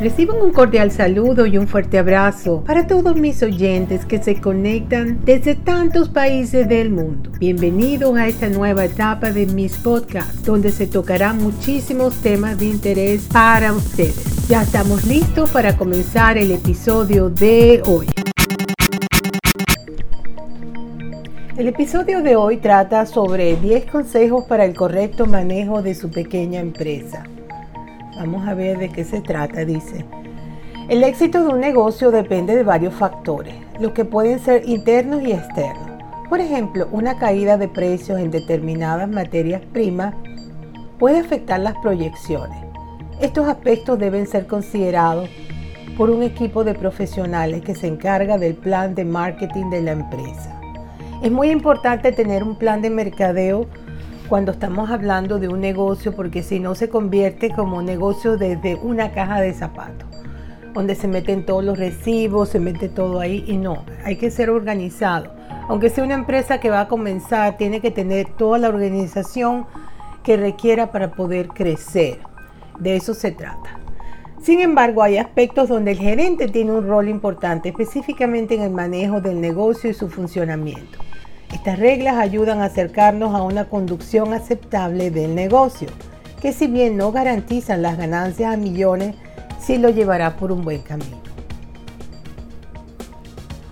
Reciban un cordial saludo y un fuerte abrazo para todos mis oyentes que se conectan desde tantos países del mundo. Bienvenidos a esta nueva etapa de mis podcasts, donde se tocarán muchísimos temas de interés para ustedes. Ya estamos listos para comenzar el episodio de hoy. El episodio de hoy trata sobre 10 consejos para el correcto manejo de su pequeña empresa. Vamos a ver de qué se trata, dice. El éxito de un negocio depende de varios factores, los que pueden ser internos y externos. Por ejemplo, una caída de precios en determinadas materias primas puede afectar las proyecciones. Estos aspectos deben ser considerados por un equipo de profesionales que se encarga del plan de marketing de la empresa. Es muy importante tener un plan de mercadeo cuando estamos hablando de un negocio, porque si no se convierte como negocio desde una caja de zapatos, donde se meten todos los recibos, se mete todo ahí y no, hay que ser organizado. Aunque sea una empresa que va a comenzar, tiene que tener toda la organización que requiera para poder crecer. De eso se trata. Sin embargo, hay aspectos donde el gerente tiene un rol importante, específicamente en el manejo del negocio y su funcionamiento. Estas reglas ayudan a acercarnos a una conducción aceptable del negocio, que si bien no garantizan las ganancias a millones, sí lo llevará por un buen camino.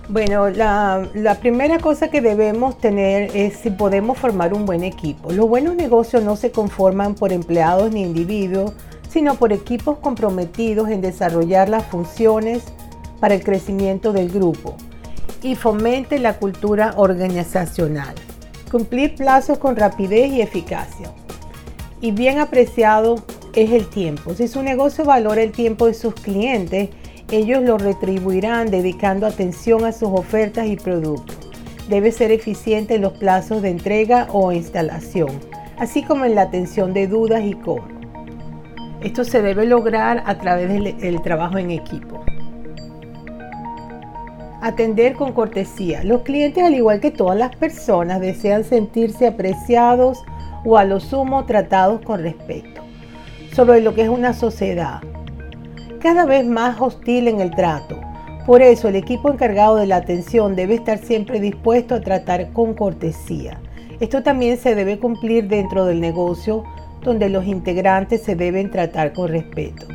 Bueno, la, primera cosa que debemos tener es si podemos formar un buen equipo. Los buenos negocios no se conforman por empleados ni individuos, sino por equipos comprometidos en desarrollar las funciones para el crecimiento del grupo y fomente la cultura organizacional. Cumplir plazos con rapidez y eficacia. Y bien apreciado es el tiempo. Si su negocio valora el tiempo de sus clientes, ellos lo retribuirán dedicando atención a sus ofertas y productos. Debe ser eficiente en los plazos de entrega o instalación, así como en la atención de dudas y cobro. Esto se debe lograr a través del trabajo en equipo. Atender con cortesía. Los clientes, al igual que todas las personas, desean sentirse apreciados o a lo sumo tratados con respeto. Sobre lo que es una sociedad cada vez más hostil en el trato. Por eso el equipo encargado de la atención debe estar siempre dispuesto a tratar con cortesía. Esto también se debe cumplir dentro del negocio donde los integrantes se deben tratar con respeto.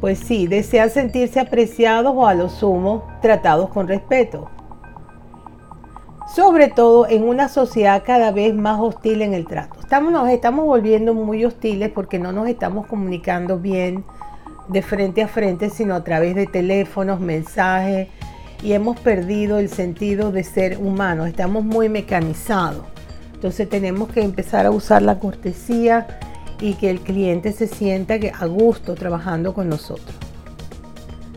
Pues sí, desean sentirse apreciados o a lo sumo tratados con respeto. Sobre todo en una sociedad cada vez más hostil en el trato. Estamos, nos estamos volviendo muy hostiles porque no nos estamos comunicando bien de frente a frente, sino a través de teléfonos, mensajes, y hemos perdido el sentido de ser humanos. Estamos muy mecanizados. Entonces tenemos que empezar a usar la cortesía y que el cliente se sienta a gusto trabajando con nosotros.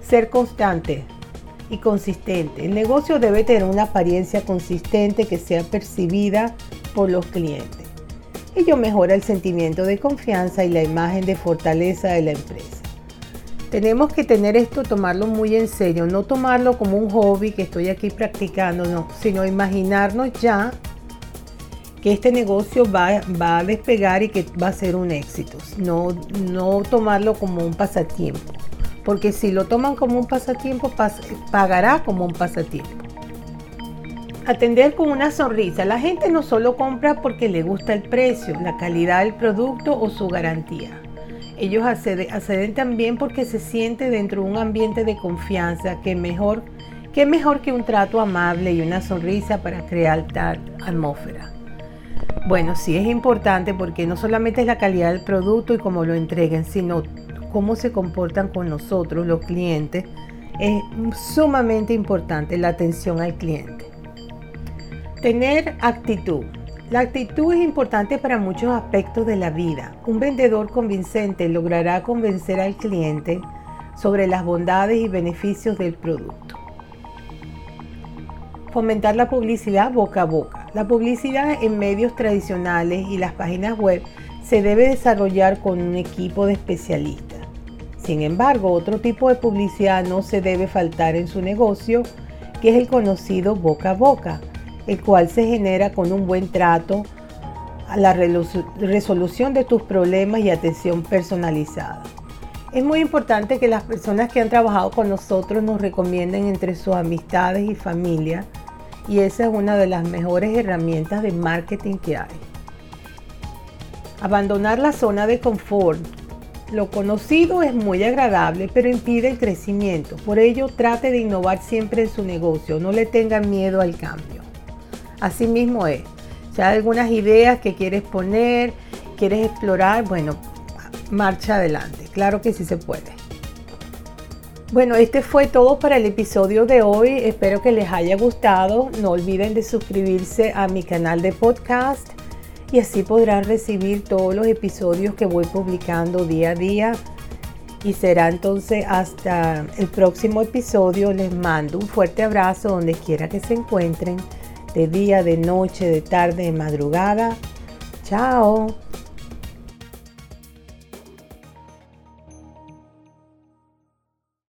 Ser constante y consistente. El negocio debe tener una apariencia consistente que sea percibida por los clientes. Ello mejora el sentimiento de confianza y la imagen de fortaleza de la empresa. Tenemos que tener esto, tomarlo muy en serio, no tomarlo como un hobby que estoy aquí practicando, no, sino imaginarnos ya que este negocio va, va, a despegar y que va a ser un éxito. No, no tomarlo como un pasatiempo. Porque si lo toman como un pasatiempo, pagará como un pasatiempo. Atender con una sonrisa. La gente no solo compra porque le gusta el precio, la calidad del producto o su garantía. Ellos acceden, también porque se siente dentro de un ambiente de confianza que mejor, que mejor que un trato amable y una sonrisa para crear tal atmósfera. Bueno, sí es importante porque no solamente es la calidad del producto y cómo lo entreguen, sino cómo se comportan con nosotros, los clientes. Es sumamente importante la atención al cliente. Tener actitud. La actitud es importante para muchos aspectos de la vida. Un vendedor convincente logrará convencer al cliente sobre las bondades y beneficios del producto. Fomentar la publicidad boca a boca. La publicidad en medios tradicionales y las páginas web se debe desarrollar con un equipo de especialistas. Sin embargo, otro tipo de publicidad no se debe faltar en su negocio, que es el conocido boca a boca, el cual se genera con un buen trato, a la resolución de tus problemas y atención personalizada. Es muy importante que las personas que han trabajado con nosotros nos recomienden entre sus amistades y familia y esa es una de las mejores herramientas de marketing que hay. Abandonar la zona de confort. Lo conocido es muy agradable, pero impide el crecimiento. Por ello, trate de innovar siempre en su negocio. No le tenga miedo al cambio. Asimismo es. Si hay algunas ideas que quieres poner, quieres explorar, bueno, marcha adelante. Claro que sí se puede. Bueno, este fue todo para el episodio de hoy. Espero que les haya gustado. No olviden de suscribirse a mi canal de podcast y así podrán recibir todos los episodios que voy publicando día a día. Y será entonces hasta el próximo episodio. Les mando un fuerte abrazo donde quiera que se encuentren, de día, de noche, de tarde, de madrugada. Chao.